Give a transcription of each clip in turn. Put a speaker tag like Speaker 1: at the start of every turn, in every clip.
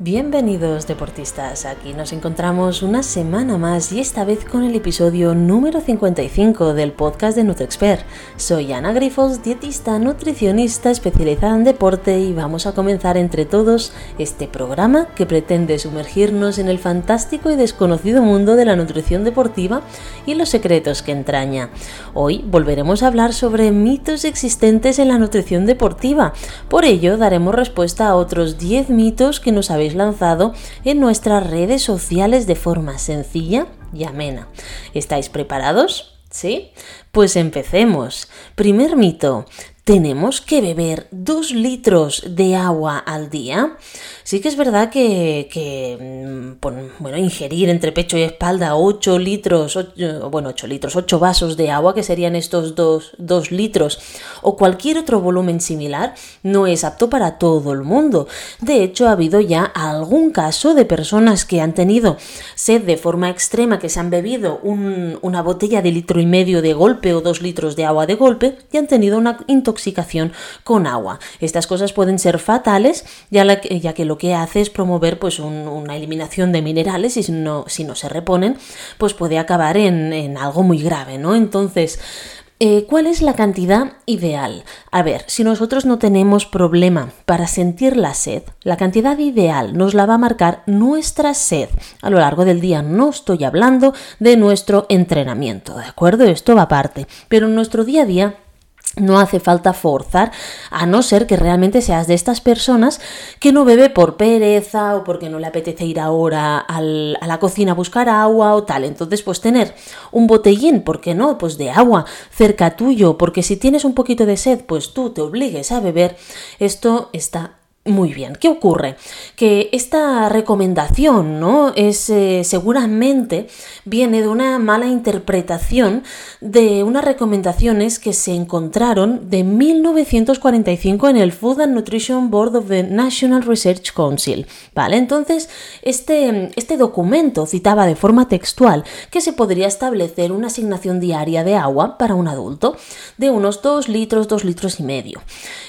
Speaker 1: Bienvenidos deportistas, aquí nos encontramos una semana más y esta vez con el episodio número 55 del podcast de NutriExpert. Soy Ana Grifos, dietista nutricionista especializada en deporte y vamos a comenzar entre todos este programa que pretende sumergirnos en el fantástico y desconocido mundo de la nutrición deportiva y los secretos que entraña. Hoy volveremos a hablar sobre mitos existentes en la nutrición deportiva, por ello daremos respuesta a otros 10 mitos que nos habéis lanzado en nuestras redes sociales de forma sencilla y amena. ¿Estáis preparados? ¿Sí? Pues empecemos. Primer mito. ¿Tenemos que beber dos litros de agua al día? Sí que es verdad que, mm, bueno, ingerir entre pecho y espalda 8 litros, bueno, 8 litros, 8 vasos de agua, que serían estos 2, litros, o cualquier otro volumen similar, no es apto para todo el mundo. De hecho, ha habido ya algún caso de personas que han tenido sed de forma extrema, que se han bebido una botella de litro y medio de golpe o dos litros de agua de golpe y han tenido una intoxicación con agua. Estas cosas pueden ser fatales, ya, ya que lo que hace es promover pues una eliminación de minerales y si no, si no se reponen, pues puede acabar en, algo muy grave, ¿no? Entonces, eh, ¿Cuál es la cantidad ideal? A ver, si nosotros no tenemos problema para sentir la sed, la cantidad ideal nos la va a marcar nuestra sed a lo largo del día. No estoy hablando de nuestro entrenamiento, ¿de acuerdo? Esto va aparte. Pero en nuestro día a día no hace falta forzar, a no ser que realmente seas de estas personas que no bebe por pereza o porque no le apetece ir ahora a la cocina a buscar agua o tal. Entonces, pues tener un botellín, ¿por qué no? Pues de agua cerca tuyo, porque si tienes un poquito de sed, pues tú te obligues a beber. Esto está muy bien, ¿qué ocurre? Que esta recomendación, ¿no? Es eh, seguramente viene de una mala interpretación de unas recomendaciones que se encontraron de 1945 en el Food and Nutrition Board of the National Research Council, ¿vale? Entonces, este, este documento citaba de forma textual que se podría establecer una asignación diaria de agua para un adulto de unos 2 litros, 2 litros y medio.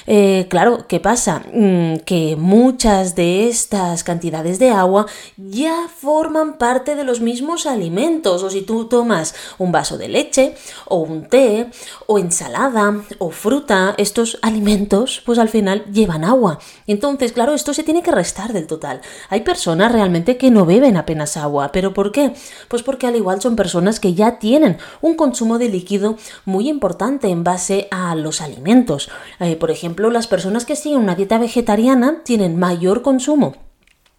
Speaker 1: Eh, claro, ¿qué pasa? Mm, que muchas de estas cantidades de agua ya forman parte de los mismos alimentos. O si tú tomas un vaso de leche, o un té, o ensalada, o fruta, estos alimentos, pues al final llevan agua. Entonces, claro, esto se tiene que restar del total. Hay personas realmente que no beben apenas agua. ¿Pero por qué? Pues porque al igual son personas que ya tienen un consumo de líquido muy importante en base a los alimentos. Eh, por ejemplo, las personas que siguen una dieta vegetariana tienen mayor consumo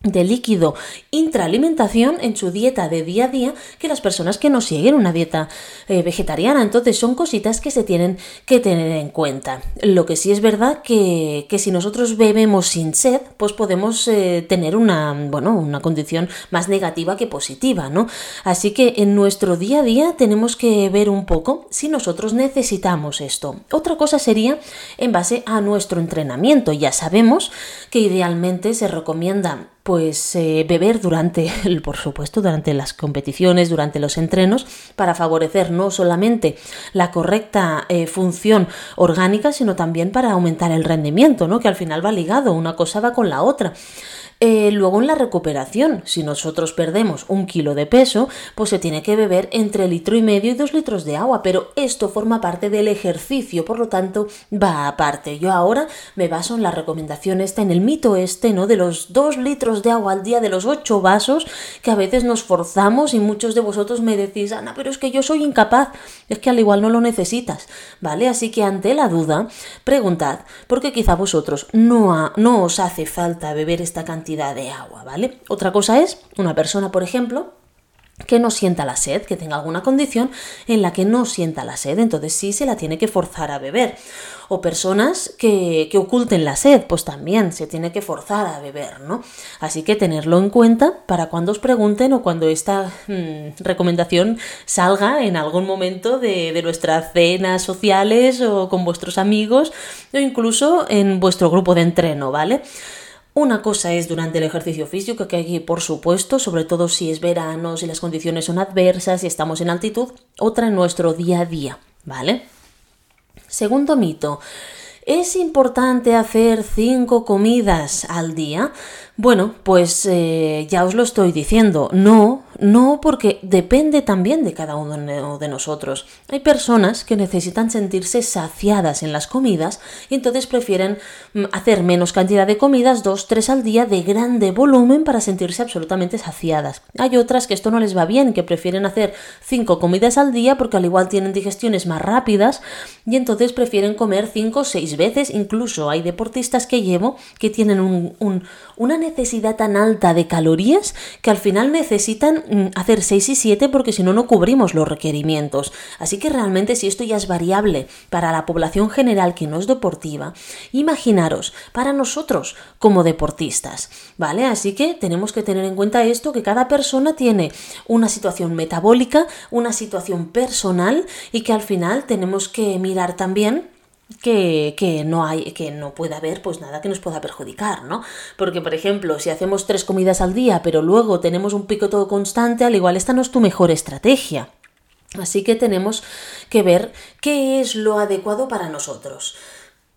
Speaker 1: de líquido intraalimentación en su dieta de día a día que las personas que no siguen una dieta eh, vegetariana. Entonces son cositas que se tienen que tener en cuenta. Lo que sí es verdad que, que si nosotros bebemos sin sed, pues podemos eh, tener una, bueno, una condición más negativa que positiva, ¿no? Así que en nuestro día a día tenemos que ver un poco si nosotros necesitamos esto. Otra cosa sería en base a nuestro entrenamiento. Ya sabemos que idealmente se recomienda pues eh, beber durante, por supuesto, durante las competiciones, durante los entrenos, para favorecer no solamente la correcta eh, función orgánica, sino también para aumentar el rendimiento, ¿no? Que al final va ligado, una cosa va con la otra. Eh, luego en la recuperación, si nosotros perdemos un kilo de peso, pues se tiene que beber entre litro y medio y dos litros de agua, pero esto forma parte del ejercicio, por lo tanto va aparte. Yo ahora me baso en la recomendación esta, en el mito este, ¿no? De los dos litros de agua al día, de los ocho vasos, que a veces nos forzamos y muchos de vosotros me decís, Ana, pero es que yo soy incapaz, es que al igual no lo necesitas, ¿vale? Así que ante la duda, preguntad, porque quizá vosotros no, no os hace falta beber esta cantidad de agua, ¿vale? Otra cosa es una persona, por ejemplo, que no sienta la sed, que tenga alguna condición en la que no sienta la sed, entonces sí se la tiene que forzar a beber. O personas que, oculten la sed, pues también se tiene que forzar a beber, ¿no? Así que tenerlo en cuenta para cuando os pregunten o cuando esta mm, recomendación salga en algún momento de, de nuestras cenas sociales o con vuestros amigos o incluso en vuestro grupo de entreno, ¿vale? Una cosa es durante el ejercicio físico, que aquí por supuesto, sobre todo si es verano, si las condiciones son adversas y estamos en altitud, otra en nuestro día a día, ¿vale? Segundo mito, ¿Es importante hacer cinco comidas al día? Bueno, pues eh, ya os lo estoy diciendo, no, no porque depende también de cada uno de nosotros. Hay personas que necesitan sentirse saciadas en las comidas y entonces prefieren mm, hacer menos cantidad de comidas, dos, tres al día de grande volumen para sentirse absolutamente saciadas. Hay otras que esto no les va bien, que prefieren hacer cinco comidas al día porque al igual tienen digestiones más rápidas y entonces prefieren comer cinco o seis veces. Incluso hay deportistas que llevo que tienen un, una necesidad tan alta de calorías que al final necesitan hacer 6 y 7 porque si no, no cubrimos los requerimientos. Así que realmente si esto ya es variable para la población general que no es deportiva, imaginaros para nosotros como deportistas, ¿vale? Así que tenemos que tener en cuenta esto, que cada persona tiene una situación metabólica, una situación personal y que al final tenemos que mirar también que, no hay, que no puede haber pues nada que nos pueda perjudicar, ¿no? Porque, por ejemplo, si hacemos tres comidas al día, pero luego tenemos un pico todo constante, al igual esta no es tu mejor estrategia. Así que tenemos que ver qué es lo adecuado para nosotros.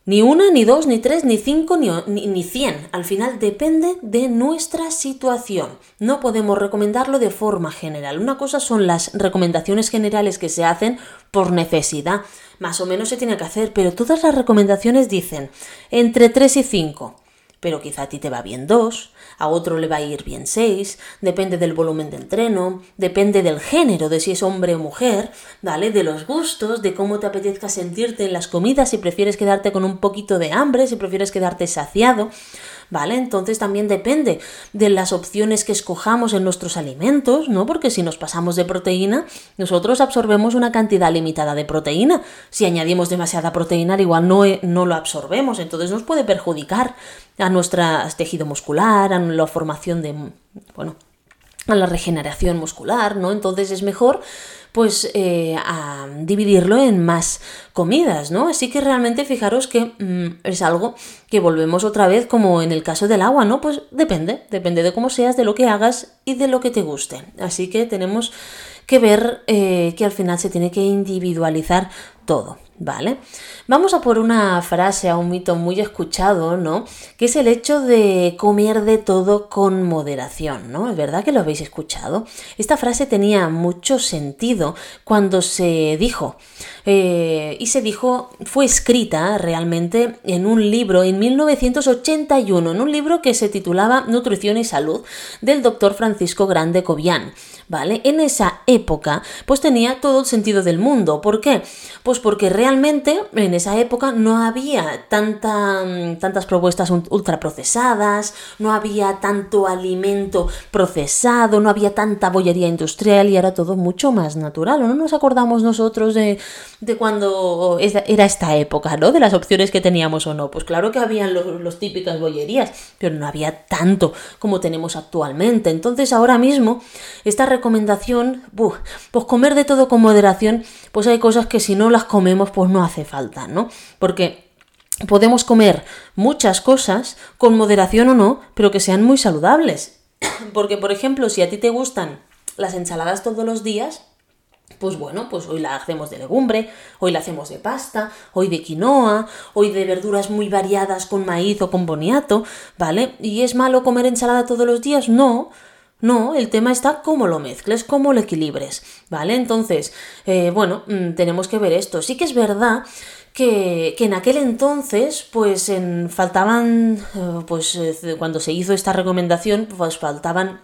Speaker 1: Ni una, ni dos, ni tres, ni cinco, ni, ni, cien. Al final depende de nuestra situación. No podemos recomendarlo de forma general. Una cosa son las recomendaciones generales que se hacen por necesidad. Más o menos se tiene que hacer, pero todas las recomendaciones dicen entre 3 y 5 pero quizá a ti te va bien dos, a otro le va a ir bien seis, depende del volumen de entreno, depende del género, de si es hombre o mujer, ¿vale? De los gustos, de cómo te apetezca sentirte en las comidas, si prefieres quedarte con un poquito de hambre, si prefieres quedarte saciado. ¿Vale? Entonces también depende de las opciones que escojamos en nuestros alimentos, ¿no? Porque si nos pasamos de proteína, nosotros absorbemos una cantidad limitada de proteína. Si añadimos demasiada proteína, igual no, no lo absorbemos, entonces nos puede perjudicar a nuestro tejido muscular, a la formación de, bueno, a la regeneración muscular, ¿no? Entonces es mejor pues eh, a dividirlo en más comidas, ¿no? Así que realmente fijaros que mm, es algo que volvemos otra vez como en el caso del agua, ¿no? Pues depende, depende de cómo seas, de lo que hagas y de lo que te guste. Así que tenemos que ver eh, que al final se tiene que individualizar todo. ¿vale? Vamos a por una frase, a un mito muy escuchado, ¿no? Que es el hecho de comer de todo con moderación, ¿no? ¿Es verdad que lo habéis escuchado? Esta frase tenía mucho sentido cuando se dijo, eh, y se dijo, fue escrita realmente en un libro en 1981, en un libro que se titulaba Nutrición y Salud, del doctor Francisco Grande Cobian. ¿Vale? En esa época, pues tenía todo el sentido del mundo. ¿Por qué? Pues porque realmente en esa época no había mm, tantas propuestas ultraprocesadas, no había tanto alimento procesado, no había tanta bollería industrial y era todo mucho más natural. ¿O no nos acordamos nosotros de, de cuando era esta época, ¿no? De las opciones que teníamos o no. Pues claro que habían los, típicas bollerías, pero no había tanto como tenemos actualmente. Entonces ahora mismo esta recomendación, pues comer de todo con moderación, pues hay cosas que si no las comemos pues no hace falta, ¿no? Porque podemos comer muchas cosas con moderación o no, pero que sean muy saludables. Porque por ejemplo, si a ti te gustan las ensaladas todos los días, pues bueno, pues hoy la hacemos de legumbre, hoy la hacemos de pasta, hoy de quinoa, hoy de verduras muy variadas con maíz o con boniato, ¿vale? ¿Y es malo comer ensalada todos los días? No. No, el tema está cómo lo mezcles, cómo lo equilibres, ¿vale? Entonces, eh, bueno, mm, tenemos que ver esto. Sí que es verdad que, que, en aquel entonces, pues en, faltaban, eh, pues eh, cuando se hizo esta recomendación, pues faltaban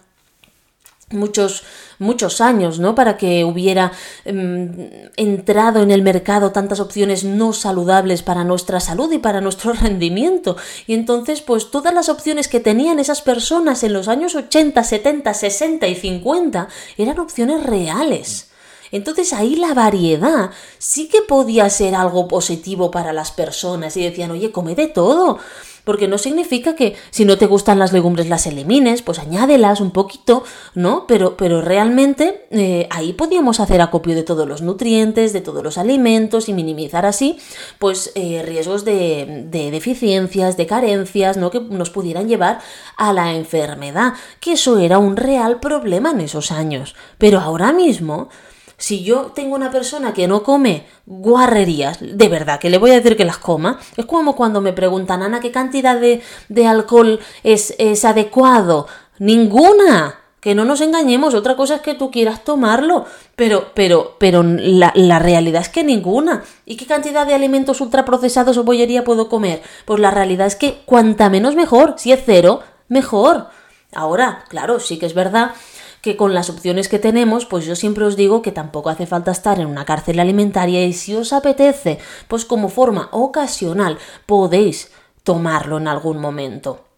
Speaker 1: muchos, muchos años, ¿no? Para que hubiera em, entrado en el mercado tantas opciones no saludables para nuestra salud y para nuestro rendimiento. Y entonces, pues todas las opciones que tenían esas personas en los años 80, 70, 60 y 50 eran opciones reales. Entonces ahí la variedad sí que podía ser algo positivo para las personas y decían, oye, come de todo porque no significa que si no te gustan las legumbres las elimines, pues añádelas un poquito, ¿no? Pero, pero realmente eh, ahí podíamos hacer acopio de todos los nutrientes, de todos los alimentos y minimizar así, pues eh, riesgos de, de deficiencias, de carencias, ¿no? Que nos pudieran llevar a la enfermedad, que eso era un real problema en esos años. Pero ahora mismo Si yo tengo una persona que no come guarrerías, de verdad, que le voy a decir que las coma, es como cuando me preguntan, Ana, ¿qué cantidad de, de alcohol es, es adecuado? Ninguna que no nos engañemos, otra cosa es que tú quieras tomarlo, pero, pero, pero la, la, realidad es que ninguna. ¿Y qué cantidad de alimentos ultraprocesados o bollería puedo comer? Pues la realidad es que cuanta menos mejor. Si es cero, mejor. Ahora, claro, sí que es verdad que con las opciones que tenemos, pues yo siempre os digo que tampoco hace falta estar en una cárcel alimentaria y si os apetece, pues como forma ocasional podéis tomarlo en algún momento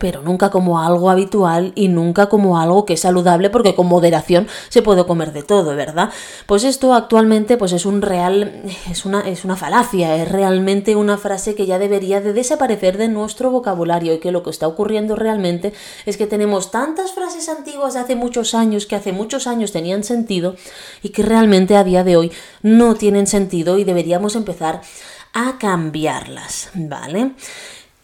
Speaker 1: pero nunca como algo habitual y nunca como algo que es saludable porque con moderación se puede comer de todo, ¿verdad? Pues esto actualmente pues es un real es una es una falacia, es realmente una frase que ya debería de desaparecer de nuestro vocabulario y que lo que está ocurriendo realmente es que tenemos tantas frases antiguas de hace muchos años que hace muchos años tenían sentido y que realmente a día de hoy no tienen sentido y deberíamos empezar a cambiarlas, ¿vale?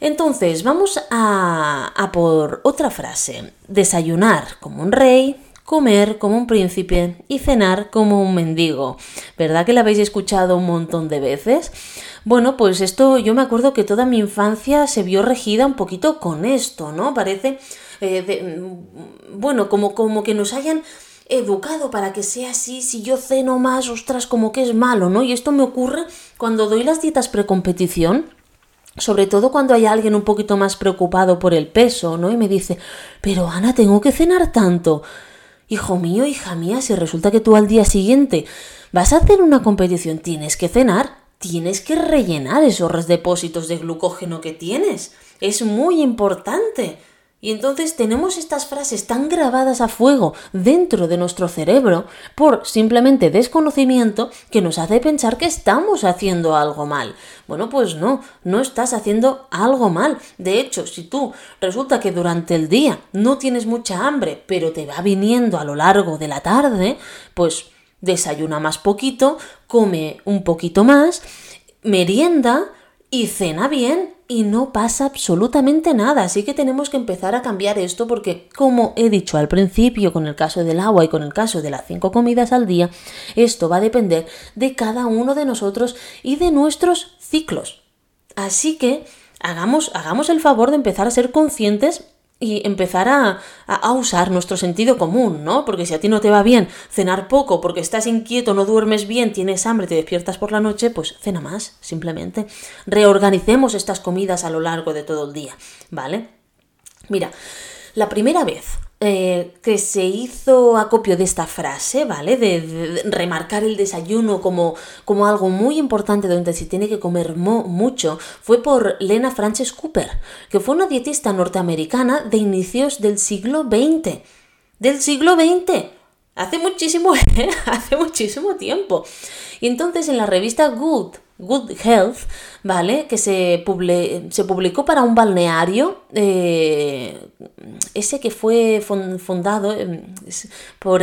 Speaker 1: Entonces, vamos a, por otra frase. Desayunar como un rey, comer como un príncipe y cenar como un mendigo. ¿Verdad que la habéis escuchado un montón de veces? Bueno, pues esto yo me acuerdo que toda mi infancia se vio regida un poquito con esto, ¿no? Parece, eh, bueno, como, como que nos hayan educado para que sea así, si yo ceno más, ostras, como que es malo, ¿no? Y esto me ocurre cuando doy las dietas precompetición sobre todo cuando hay alguien un poquito más preocupado por el peso, ¿no? Y me dice, pero Ana, tengo que cenar tanto. Hijo mío, hija mía, si resulta que tú al día siguiente vas a hacer una competición, tienes que cenar, tienes que rellenar esos depósitos de glucógeno que tienes. Es muy importante. Y entonces tenemos estas frases tan grabadas a fuego dentro de nuestro cerebro por simplemente desconocimiento que nos hace pensar que estamos haciendo algo mal. Bueno, pues no, no estás haciendo algo mal. De hecho, si tú resulta que durante el día no tienes mucha hambre, pero te va viniendo a lo largo de la tarde, pues desayuna más poquito, come un poquito más, merienda y cena bien y no pasa absolutamente nada. Así que tenemos que empezar a cambiar esto porque, como he dicho al principio con el caso del agua y con el caso de las cinco comidas al día, esto va a depender de cada uno de nosotros y de nuestros ciclos. Así que hagamos, hagamos el favor de empezar a ser conscientes y empezar a, a, usar nuestro sentido común, ¿no? Porque si a ti no te va bien cenar poco porque estás inquieto, no duermes bien, tienes hambre, te despiertas por la noche, pues cena más, simplemente. Reorganicemos estas comidas a lo largo de todo el día, ¿vale? Mira, la primera vez eh, que se hizo acopio de esta frase, ¿vale? De, remarcar el desayuno como, como, algo muy importante donde se tiene que comer mucho, fue por Lena Frances Cooper, que fue una dietista norteamericana de inicios del siglo XX. Del siglo XX. Hace muchísimo, hace muchísimo tiempo. Y entonces en la revista Good Good Health, ¿vale? Que se, se publicó para un balneario, eh, ese que fue fundado em, por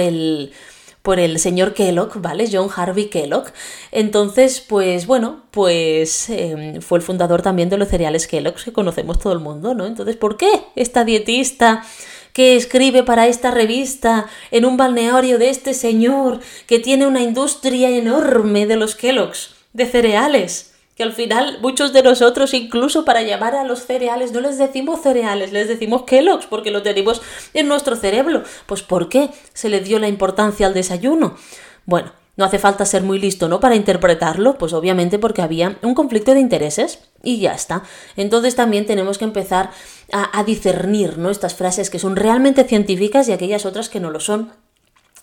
Speaker 1: el señor Kellogg, ¿vale? John Harvey Kellogg. Entonces, pues bueno, pues em, fue el fundador también de los cereales Kellogg que conocemos todo el mundo, ¿no? Entonces, ¿por qué esta dietista que escribe para esta revista en un balneario de este señor que tiene una industria enorme de los Kellogg's? De cereales. Que al final muchos de nosotros, incluso para llamar a los cereales, no les decimos cereales, les decimos Kellogg's porque lo tenemos en nuestro cerebro. Pues ¿por qué se le dio la importancia al desayuno? Bueno, no hace falta ser muy listo, ¿no? Para interpretarlo, pues obviamente porque había un conflicto de intereses y ya está. Entonces también tenemos que empezar a, a discernir, ¿no? Estas frases que son realmente científicas y aquellas otras que no lo son.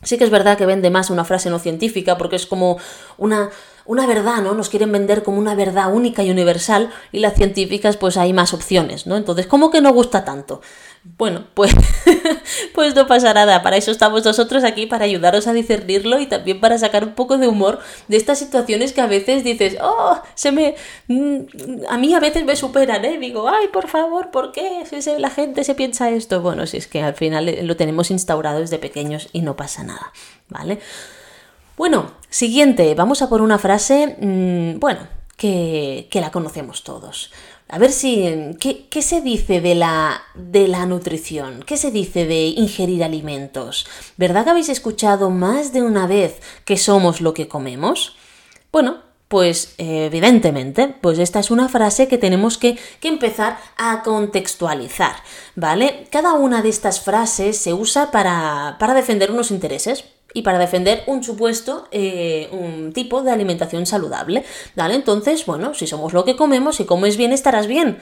Speaker 1: Sí que es verdad que vende más una frase no científica porque es como una una verdad, ¿no? Nos quieren vender como una verdad única y universal y las científicas pues hay más opciones, ¿no? Entonces, ¿cómo que no gusta tanto? Bueno, pues, pues no pasa nada, para eso estamos nosotros aquí, para ayudaros a discernirlo y también para sacar un poco de humor de estas situaciones que a veces dices, oh, se me... Mm, a mí a veces me superan, ¿eh? Digo, ay, por favor, ¿por qué? La gente se piensa esto. Bueno, si es que al final lo tenemos instaurado desde pequeños y no pasa nada, ¿vale? Bueno, siguiente, vamos a por una frase, mmm, bueno, que, la conocemos todos. A ver si. ¿qué, ¿qué, se dice de la, de la nutrición? ¿Qué se dice de ingerir alimentos? ¿Verdad que habéis escuchado más de una vez que somos lo que comemos? Bueno, pues evidentemente, pues esta es una frase que tenemos que, que, empezar a contextualizar, ¿vale? Cada una de estas frases se usa para, para defender unos intereses, y para defender un supuesto, eh, un tipo de alimentación saludable, ¿vale? Entonces, bueno, si somos lo que comemos, si comes bien, estarás bien.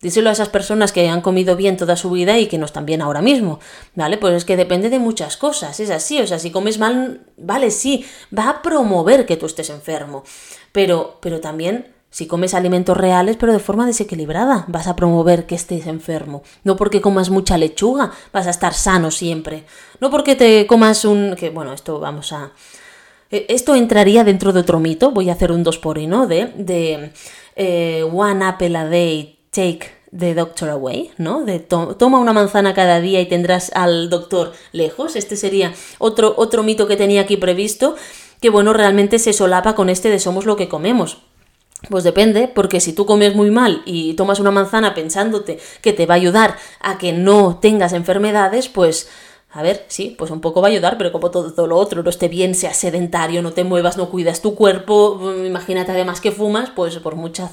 Speaker 1: Díselo a esas personas que han comido bien toda su vida y que no están bien ahora mismo, ¿vale? Pues es que depende de muchas cosas, es así, o sea, si comes mal, vale, sí, va a promover que tú estés enfermo, pero, pero también si comes alimentos reales pero de forma desequilibrada, vas a promover que estés enfermo. No porque comas mucha lechuga, vas a estar sano siempre. No porque te comas un... que bueno, esto vamos a... E, esto entraría dentro de otro mito, voy a hacer un 2 por 1 de, de eh, One Apple a Day, Take the Doctor Away, ¿no? De toma una manzana cada día y tendrás al doctor lejos. Este sería otro, otro mito que tenía aquí previsto, que bueno, realmente se solapa con este de somos lo que comemos. Pues depende, porque si tú comes muy mal y tomas una manzana pensándote que te va a ayudar a que no tengas enfermedades, pues a ver, sí, pues un poco va a ayudar, pero como todo, lo otro, no esté bien, seas sedentario, no te muevas, no cuidas tu cuerpo, mm, imagínate además que fumas, pues por muchas,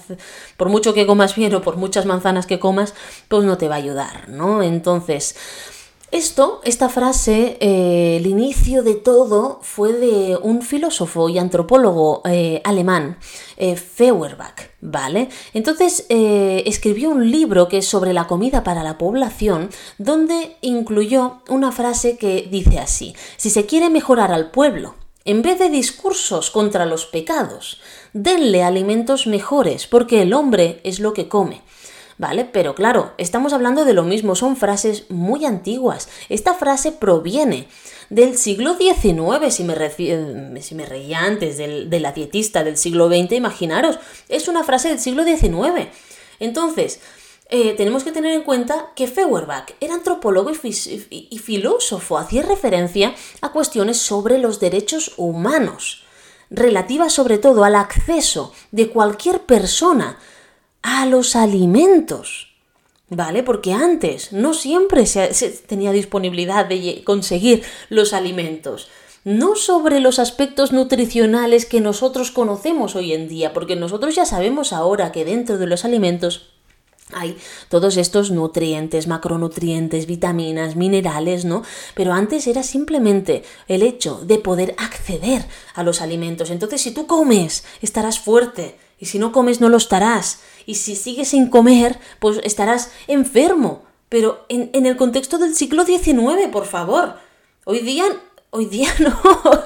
Speaker 1: por mucho que comas bien o por muchas manzanas que comas, pues no te va a ayudar, ¿no? Entonces, esto, esta frase, eh, el inicio de todo fue de un filósofo y antropólogo eh, alemán, eh, Feuerbach, ¿vale? Entonces escribió un libro que es sobre la comida para la población, donde incluyó una frase que dice así, si se quiere mejorar al pueblo, en vez de discursos contra los pecados, denle alimentos mejores, porque el hombre es lo que come. ¿Vale? Pero claro, estamos hablando de lo mismo, son frases muy antiguas. Esta frase proviene del siglo XIX, si me, si me reía antes de la dietista del siglo XX, imaginaros, es una frase del siglo XIX. Entonces, eh, tenemos que tener en cuenta que Feuerbach era antropólogo y filósofo, hacía referencia a cuestiones sobre los derechos humanos, relativas sobre todo al acceso de cualquier persona a los alimentos. ¿Vale? Porque antes no siempre se, tenía disponibilidad de conseguir los alimentos. No sobre los aspectos nutricionales que nosotros conocemos hoy en día, porque nosotros ya sabemos ahora que dentro de los alimentos hay todos estos nutrientes, macronutrientes, vitaminas, minerales, ¿no? Pero antes era simplemente el hecho de poder acceder a los alimentos. Entonces, si tú comes, estarás fuerte, y si no comes, no lo estarás y si sigues sin comer, pues estarás enfermo. Pero en, el contexto del siglo XIX, por favor. Hoy día Hoy día no,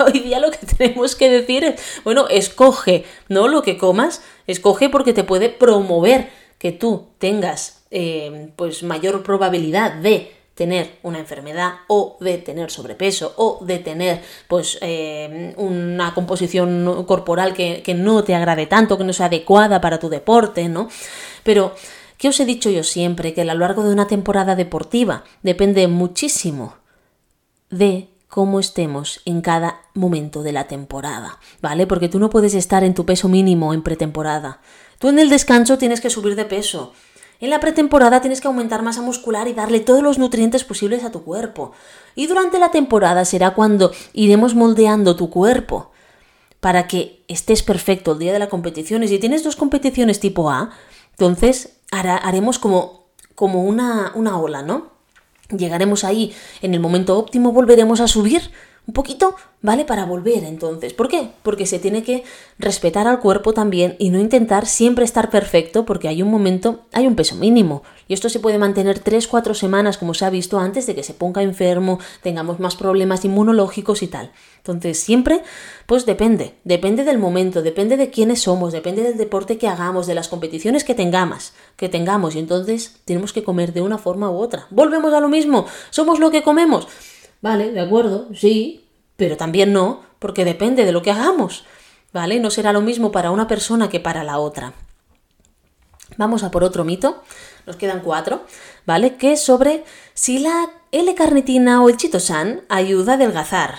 Speaker 1: hoy día lo que tenemos que decir es, bueno, escoge, ¿no? Lo que comas, escoge porque te puede promover que tú tengas eh, pues mayor probabilidad de tener una enfermedad o de tener sobrepeso o de tener pues eh, una composición corporal que, que no te agrade tanto, que no sea adecuada para tu deporte, ¿no? Pero, ¿qué os he dicho yo siempre? Que a lo largo de una temporada deportiva depende muchísimo de cómo estemos en cada momento de la temporada, ¿vale? Porque tú no puedes estar en tu peso mínimo en pretemporada. Tú en el descanso tienes que subir de peso. En la pretemporada tienes que aumentar masa muscular y darle todos los nutrientes posibles a tu cuerpo. Y durante la temporada será cuando iremos moldeando tu cuerpo para que estés perfecto el día de la competición. Y si tienes dos competiciones tipo A, entonces haremos como, como una, una ola, ¿no? Llegaremos ahí en el momento óptimo, volveremos a subir un poquito, ¿vale? Para volver entonces. ¿Por qué? Porque se tiene que respetar al cuerpo también y no intentar siempre estar perfecto porque hay un momento, hay un peso mínimo. Y esto se puede mantener 3-4 semanas como se ha visto antes de que se ponga enfermo, tengamos más problemas inmunológicos y tal. Entonces siempre, pues depende, depende del momento, depende de quiénes somos, depende del deporte que hagamos, de las competiciones que tengamos, que tengamos y entonces tenemos que comer de una forma u otra. Volvemos a lo mismo, somos lo que comemos. Vale, de acuerdo, sí, pero también no, porque depende de lo que hagamos. ¿Vale? No será lo mismo para una persona que para la otra. Vamos a por otro mito, nos quedan cuatro, ¿vale? Que es sobre si la L-carnitina o el chitosan ayuda a adelgazar.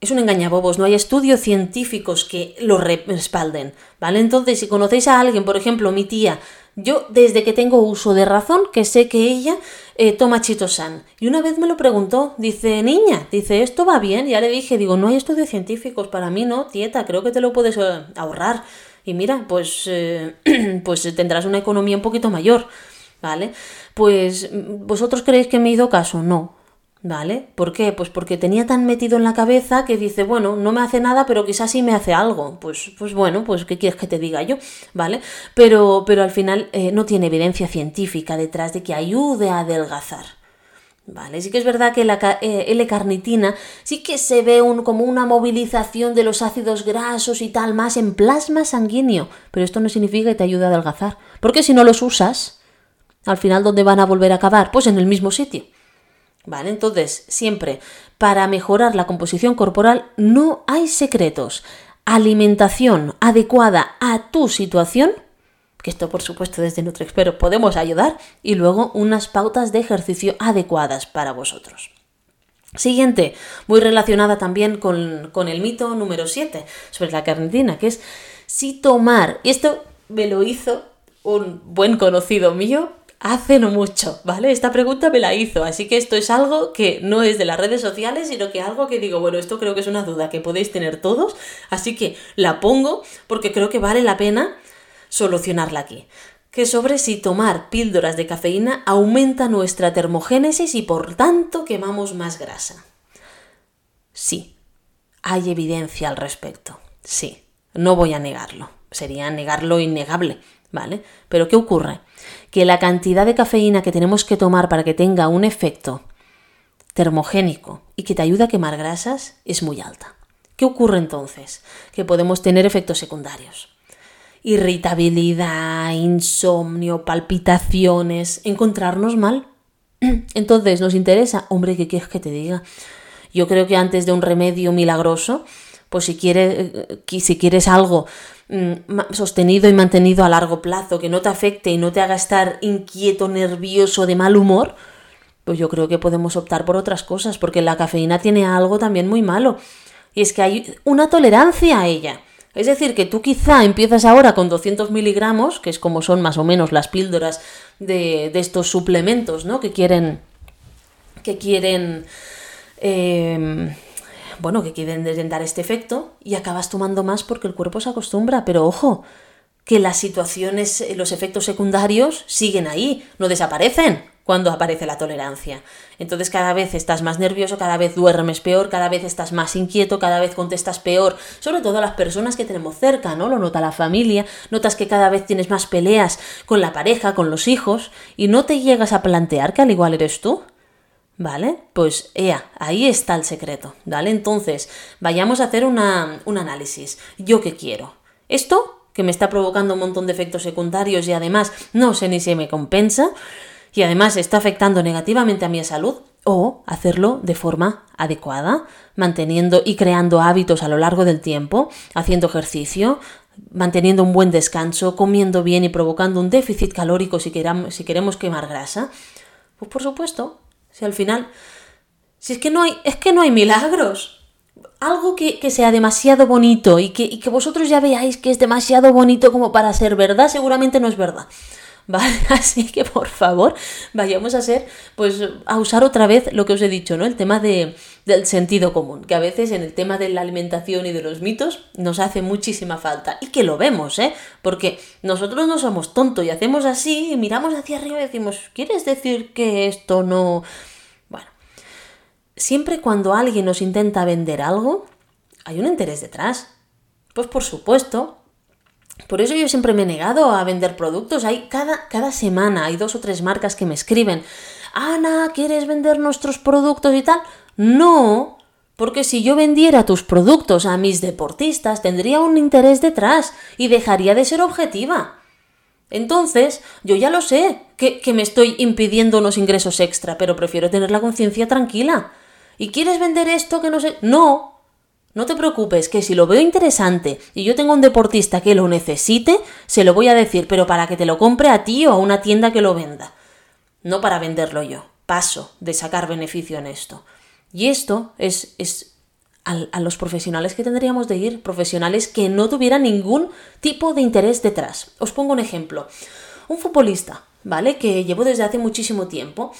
Speaker 1: es un engañabobos, no hay estudios científicos que lo respalden, ¿vale? Entonces, si conocéis a alguien, por ejemplo, mi tía, yo desde que tengo uso de razón, que sé que ella eh, toma chitosan. Y una vez me lo preguntó, dice, niña, dice, ¿esto va bien? Ya le dije, digo, no hay estudios científicos, para mí no, tieta, creo que te lo puedes eh, ahorrar. Y mira, pues, eh, pues tendrás una economía un poquito mayor, ¿vale? Pues, ¿vosotros creéis que me hizo caso? No, ¿Vale? ¿Por qué? Pues porque tenía tan metido en la cabeza que dice, bueno, no me hace nada, pero quizás sí me hace algo. Pues, pues bueno, pues ¿qué quieres que te diga yo? ¿Vale? Pero, pero al final eh, no tiene evidencia científica detrás de que ayude a adelgazar. ¿Vale? Sí que es verdad que la eh, L-carnitina sí que se ve un, como una movilización de los ácidos grasos y tal más en plasma sanguíneo, pero esto no significa que te ayude a adelgazar, porque si no los usas, al final ¿dónde van a volver a acabar? Pues en el mismo sitio. ¿Vale? Entonces, siempre, para mejorar la composición corporal no hay secretos. Alimentación adecuada a tu situación, que esto por supuesto desde NutriExpert podemos ayudar, y luego unas pautas de ejercicio adecuadas para vosotros. Siguiente, muy relacionada también con, con el mito número 7 sobre la carnitina, que es si tomar, y esto me lo hizo un buen conocido mío, hace no mucho, ¿vale? Esta pregunta me la hizo, así que esto es algo que no es de las redes sociales, sino que algo que digo, bueno, esto creo que es una duda que podéis tener todos, así que la pongo porque creo que vale la pena solucionarla aquí. Que sobre si tomar píldoras de cafeína aumenta nuestra termogénesis y por tanto quemamos más grasa. Sí, hay evidencia al respecto. Sí, no voy a negarlo. Sería negarlo innegable, ¿vale? Pero ¿qué ocurre? Que la cantidad de cafeína que tenemos que tomar para que tenga un efecto termogénico y que te ayude a quemar grasas es muy alta. ¿Qué ocurre entonces? Que podemos tener efectos secundarios. Irritabilidad, insomnio, palpitaciones, encontrarnos mal. Entonces, ¿nos interesa? Hombre, ¿qué quieres que te diga? Yo creo que antes de un remedio milagroso, pues si quieres, eh, si quieres algo mm, sostenido y mantenido a largo plazo, que no te afecte y no te haga estar inquieto, nervioso, de mal humor, pues yo creo que podemos optar por otras cosas, porque la cafeína tiene algo también muy malo, y es que hay una tolerancia a ella. Es decir, que tú quizá empiezas ahora con 200 miligramos, que es como son más o menos las píldoras de, de estos suplementos, ¿no? Que quieren, que quieren eh, bueno, que quieren dar este efecto y acabas tomando más porque el cuerpo se acostumbra. Pero ojo, que las situaciones, eh, los efectos secundarios siguen ahí, no desaparecen cuando aparece la tolerancia. Entonces cada vez estás más nervioso, cada vez duermes peor, cada vez estás más inquieto, cada vez contestas peor, sobre todo a las personas que tenemos cerca, ¿no? Lo nota la familia, notas que cada vez tienes más peleas con la pareja, con los hijos, y no te llegas a plantear que al igual eres tú. ¿Vale? Pues ea, ahí está el secreto, ¿vale? Entonces, vayamos a hacer un análisis. ¿Yo qué quiero? ¿Esto? que me está provocando un montón de efectos secundarios y además no sé ni si me compensa y además está afectando negativamente a mi salud, o hacerlo de forma adecuada, manteniendo y creando hábitos a lo largo del tiempo, haciendo ejercicio, manteniendo un buen descanso, comiendo bien y provocando un déficit calórico si, si queremos quemar grasa. Pues por supuesto, al final, si es que no hay, es que no hay milagros. Algo que, sea demasiado bonito y que, y que vosotros ya veáis que es demasiado bonito como para ser verdad, seguramente no es verdad. ¿vale? Así que por favor, vayamos a hacer, pues a usar otra vez lo que os he dicho, ¿no? El tema de, del sentido común, que a veces en el tema de la alimentación y de los mitos nos hace muchísima falta. Y que lo vemos, ¿eh? Porque nosotros no somos tontos y hacemos así, y miramos hacia arriba y decimos, ¿quieres decir que esto no... Siempre cuando alguien nos intenta vender algo, hay un interés detrás. Pues por supuesto, por eso yo siempre me he negado a vender productos. Hay cada, cada semana hay dos o tres marcas que me escriben, Ana, ¿quieres vender nuestros productos y tal? No, porque si yo vendiera tus productos a mis deportistas tendría un interés detrás y dejaría de ser objetiva. Entonces, yo ya lo sé, que, que me estoy impidiendo unos ingresos extra, pero prefiero tener la conciencia tranquila. ¿Y quieres vender esto que no sé? No, no te preocupes, que si lo veo interesante y yo tengo un deportista que lo necesite, se lo voy a decir, pero para que te lo compre a ti o a una tienda que lo venda. No para venderlo yo. Paso de sacar beneficio en esto. Y esto es, es a, los profesionales que tendríamos de ir, profesionales que no tuvieran ningún tipo de interés detrás. Os pongo un ejemplo. Un futbolista, ¿vale? Que llevo desde hace muchísimo tiempo,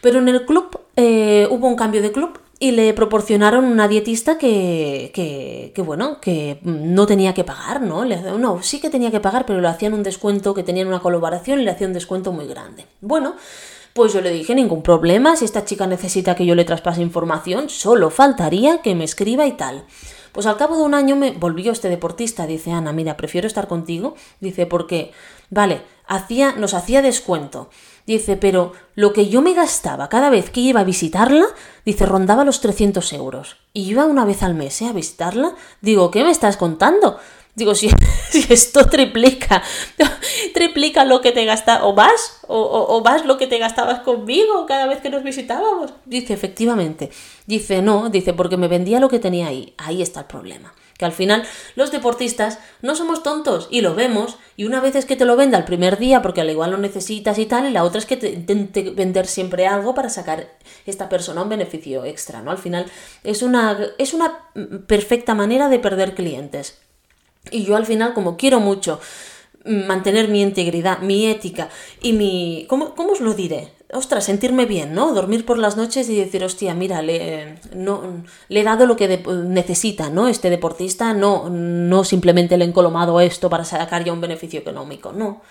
Speaker 1: pero en el club eh, hubo un cambio de club y le proporcionaron una dietista que, que, que, bueno, que no tenía que pagar, ¿no? Le, no, sí que tenía que pagar, pero le hacían un descuento, que tenían una colaboración y le hacían un descuento muy grande. Bueno, pues yo le dije, ningún problema, si esta chica necesita que yo le traspase información, solo faltaría que me escriba y tal. Pues al cabo de un año me volvió este deportista, dice Ana, mira, prefiero estar contigo, dice, porque, vale, hacía, nos hacía descuento. Dice, pero lo que yo me gastaba cada vez que iba a visitarla, dice, rondaba los 300 euros. Y iba una vez al mes ¿eh? a visitarla. Digo, ¿qué me estás contando? Digo, si, esto triplica, triplica lo que te gastas, o más, o, o, más lo que te gastabas conmigo cada vez que nos visitábamos. Dice, efectivamente. Dice, no, dice, porque me vendía lo que tenía ahí. Ahí está el problema. Que al final los deportistas no somos tontos y lo vemos, y una vez es que te lo venda el primer día porque al igual lo necesitas y tal, y la otra es que te intente vender siempre algo para sacar esta persona un beneficio extra, ¿no? Al final es una, es una perfecta manera de perder clientes. Y yo al final, como quiero mucho mantener mi integridad, mi ética y mi... ¿Cómo, cómo os lo diré? Ostras, sentirme bien, ¿no? Dormir por las noches y decir, hostia, mira, le, no, le he dado lo que necesita, ¿no? Este deportista, no, no simplemente le he encolomado esto para sacar ya un beneficio económico, no.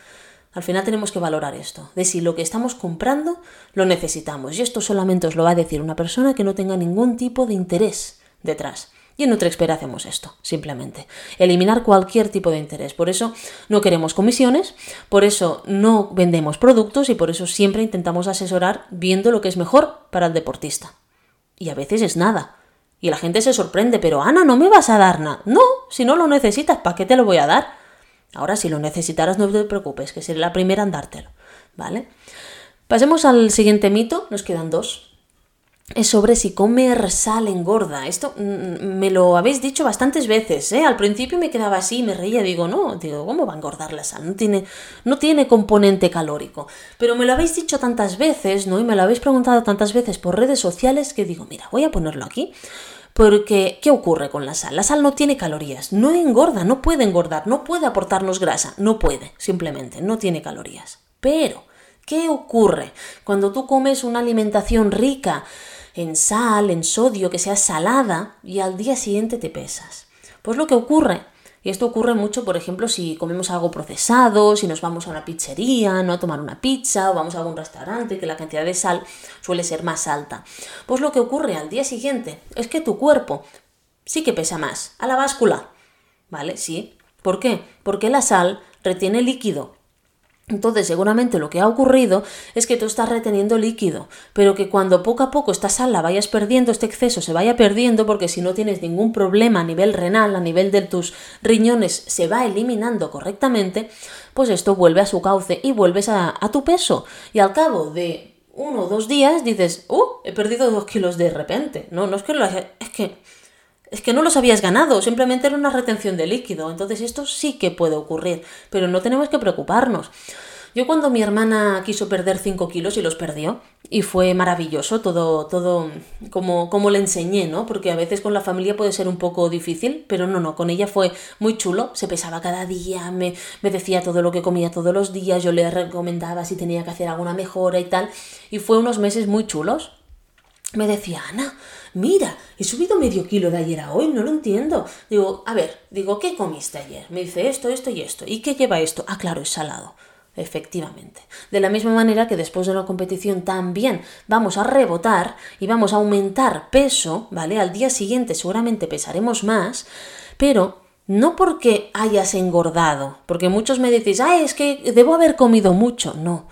Speaker 1: Al final tenemos que valorar esto, de si lo que estamos comprando lo necesitamos. Y esto solamente os lo va a decir una persona que no tenga ningún tipo de interés detrás. Y en NutriExpert hacemos esto, simplemente. Eliminar cualquier tipo de interés. Por eso no queremos comisiones, por eso no vendemos productos y por eso siempre intentamos asesorar viendo lo que es mejor para el deportista. Y a veces es nada. Y la gente se sorprende, pero Ana, no me vas a dar nada. No, si no lo necesitas, ¿para qué te lo voy a dar? Ahora, si lo necesitaras, no te preocupes, que seré la primera en dártelo. ¿Vale? Pasemos al siguiente mito, nos quedan dos sobre si comer sal engorda. Esto mm, mm, me lo habéis dicho bastantes veces, ¿eh? Al principio me quedaba así, me reía, digo, no, digo, ¿cómo va a engordar la sal? No tiene, no tiene componente calórico. Pero me lo habéis dicho tantas veces, ¿no? Y me lo habéis preguntado tantas veces por redes sociales que digo, mira, voy a ponerlo aquí. Porque, ¿qué ocurre con la sal? La sal no tiene calorías, no engorda, no puede engordar, no puede aportarnos grasa, no puede, simplemente, no tiene calorías. Pero, ¿qué ocurre cuando tú comes una alimentación rica en sal, en sodio, que sea salada y al día siguiente te pesas. Pues lo que ocurre, y esto ocurre mucho, por ejemplo, si comemos algo procesado, si nos vamos a una pizzería, no a tomar una pizza o vamos a algún restaurante que la cantidad de sal suele ser más alta. Pues lo que ocurre al día siguiente es que tu cuerpo sí que pesa más, a la báscula. ¿Vale? Sí. ¿Por qué? Porque la sal retiene líquido entonces, seguramente lo que ha ocurrido es que tú estás reteniendo líquido, pero que cuando poco a poco esta sal la vayas perdiendo, este exceso se vaya perdiendo, porque si no tienes ningún problema a nivel renal, a nivel de tus riñones, se va eliminando correctamente, pues esto vuelve a su cauce y vuelves a, tu peso. Y al cabo de uno o dos días dices, ¡uh! He perdido dos kilos de repente. No, no es que lo es que es que no los habías ganado, simplemente era una retención de líquido. Entonces esto sí que puede ocurrir, pero no tenemos que preocuparnos. Yo cuando mi hermana quiso perder 5 kilos y los perdió, y fue maravilloso todo, todo como, como le enseñé, ¿no? Porque a veces con la familia puede ser un poco difícil, pero no, no, con ella fue muy chulo, se pesaba cada día, me, me decía todo lo que comía todos los días, yo le recomendaba si tenía que hacer alguna mejora y tal, y fue unos meses muy chulos. Me decía, Ana, mira, he subido medio kilo de ayer a hoy, no lo entiendo. Digo, a ver, digo, ¿qué comiste ayer? Me dice esto, esto y esto. ¿Y qué lleva esto? Ah, claro, es salado. Efectivamente. De la misma manera que después de una competición también vamos a rebotar y vamos a aumentar peso, ¿vale? Al día siguiente seguramente pesaremos más, pero no porque hayas engordado, porque muchos me decís, ah, es que debo haber comido mucho. No,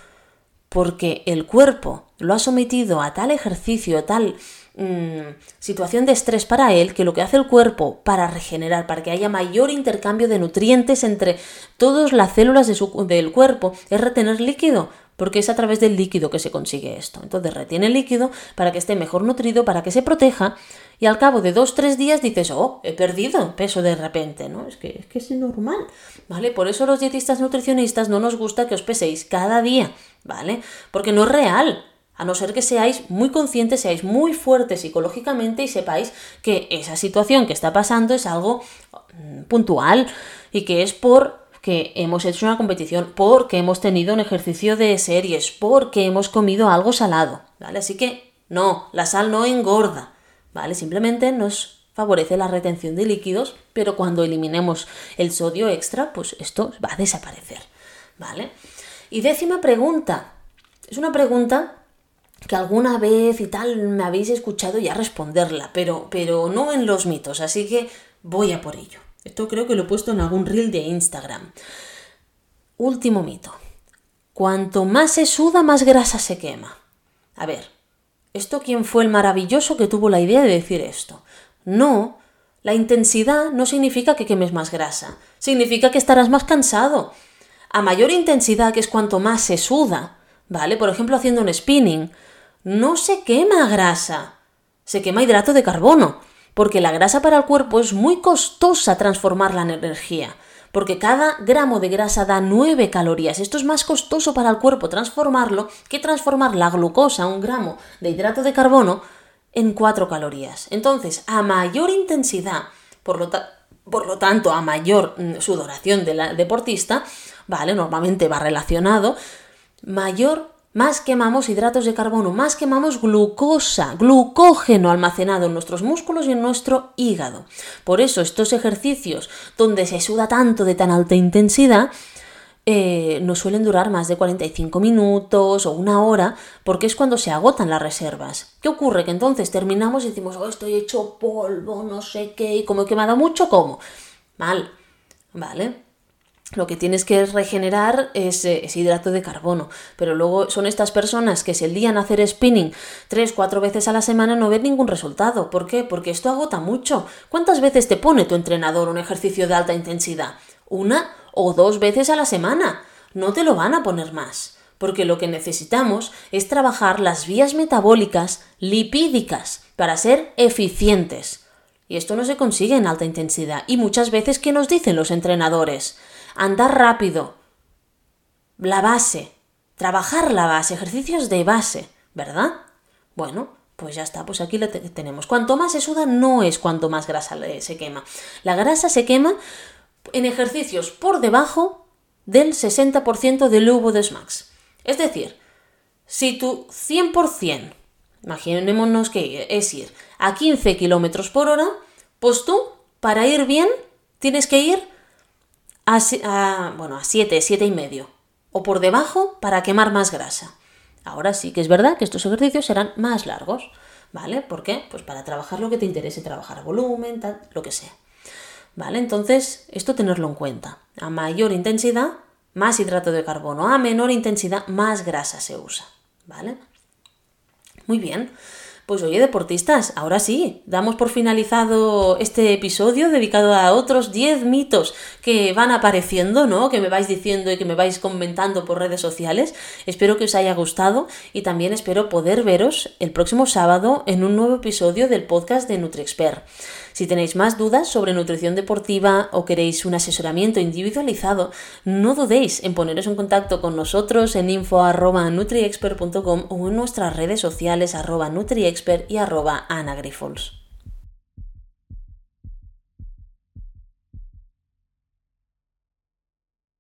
Speaker 1: porque el cuerpo lo ha sometido a tal ejercicio, a tal Mm, situación de estrés para él que lo que hace el cuerpo para regenerar, para que haya mayor intercambio de nutrientes entre todas las células del cuerpo, es retener líquido, porque es a través del líquido que se consigue esto. Entonces retiene líquido para que esté mejor nutrido, para que se proteja, y al cabo de dos, tres días dices, oh, he perdido peso de repente, ¿no? Es que es normal, ¿vale? Por eso los dietistas nutricionistas no nos gusta que os peséis cada día, ¿vale? Porque no es real, A no ser que seáis muy conscientes, seáis muy fuertes psicológicamente y sepáis que esa situación que está pasando es algo mm, puntual y que es por que hemos hecho una competición, porque hemos tenido un ejercicio de series, porque hemos comido algo salado, ¿vale? Así que no, la sal no engorda, ¿vale? Simplemente nos favorece la retención de líquidos, pero cuando eliminemos el sodio extra, pues esto va a desaparecer, ¿vale? Y décima pregunta. Es una pregunta que alguna vez y tal me habéis escuchado ya responderla, pero, pero no en los mitos, así que voy a por ello. Esto creo que lo he puesto en algún reel de Instagram. Último mito. Cuanto más se suda, más grasa se quema. A ver, ¿esto quién fue el maravilloso que tuvo la idea de decir esto? No, la intensidad no significa que quemes más grasa, significa que estarás más cansado. A mayor intensidad, que es cuanto más se suda, ¿vale? Por ejemplo, haciendo un spinning, no se quema grasa, se quema hidrato de carbono porque la grasa para el cuerpo es muy costosa transformarla en energía, porque cada gramo de grasa da 9 calorías. Esto es más costoso para el cuerpo transformarlo que transformar la glucosa, un gramo de hidrato de carbono, en 4 calorías. Entonces, a mayor intensidad, por lo, por lo tanto, a mayor mm, sudoración del deportista, ¿vale? Normalmente va relacionado, mayor más quemamos hidratos de carbono, más quemamos glucosa, glucógeno almacenado en nuestros músculos y en nuestro hígado. Por eso estos ejercicios donde se suda tanto de tan alta intensidad, eh, no suelen durar más de 45 minutos o una hora, porque es cuando se agotan las reservas. ¿Qué ocurre? Que entonces terminamos y decimos, oh, estoy hecho polvo, no sé qué, y como he quemado mucho, ¿cómo? Mal, ¿vale? Lo que tienes que regenerar es, eh, es, hidrato de carbono. Pero luego son estas personas que se lían a hacer spinning tres, cuatro veces a la semana no ven ningún resultado. ¿Por qué? Porque esto agota mucho. ¿Cuántas veces te pone tu entrenador un ejercicio de alta intensidad? ¿Una o dos veces a la semana? No te lo van a poner más. Porque lo que necesitamos es trabajar las vías metabólicas lipídicas para ser eficientes. Y esto no se consigue en alta intensidad. Y muchas veces, ¿qué nos dicen los entrenadores? Andar rápido, la base, trabajar la base, ejercicios de base, ¿verdad? Bueno, pues ya está, pues aquí lo tenemos. Cuanto más se suda, no es cuanto más grasa se quema. La grasa se quema en ejercicios por debajo del 60% del lubo de SMAX. Es decir, si tu 100%, imaginémonos que es ir a 15 km por hora, pues tú, para ir bien, tienes que ir a, bueno, a 7, 7 y medio. O por debajo para quemar más grasa. Ahora sí que es verdad que estos ejercicios serán más largos. ¿Vale? ¿Por qué? Pues para trabajar lo que te interese, trabajar volumen, tal, lo que sea. ¿Vale? Entonces, esto tenerlo en cuenta. A mayor intensidad, más hidrato de carbono. A menor intensidad, más grasa se usa. ¿Vale? Muy bien. Pues oye, deportistas, ahora sí, damos por finalizado este episodio dedicado a otros 10 mitos que van apareciendo, ¿no? Que me vais diciendo y que me vais comentando por redes sociales. Espero que os haya gustado y también espero poder veros el próximo sábado en un nuevo episodio del podcast de NutriExpert. Si tenéis más dudas sobre nutrición deportiva o queréis un asesoramiento individualizado, no dudéis en poneros en contacto con nosotros en info.nutriexpert.com o en nuestras redes sociales arroba nutriexpert y arroba anagrifols.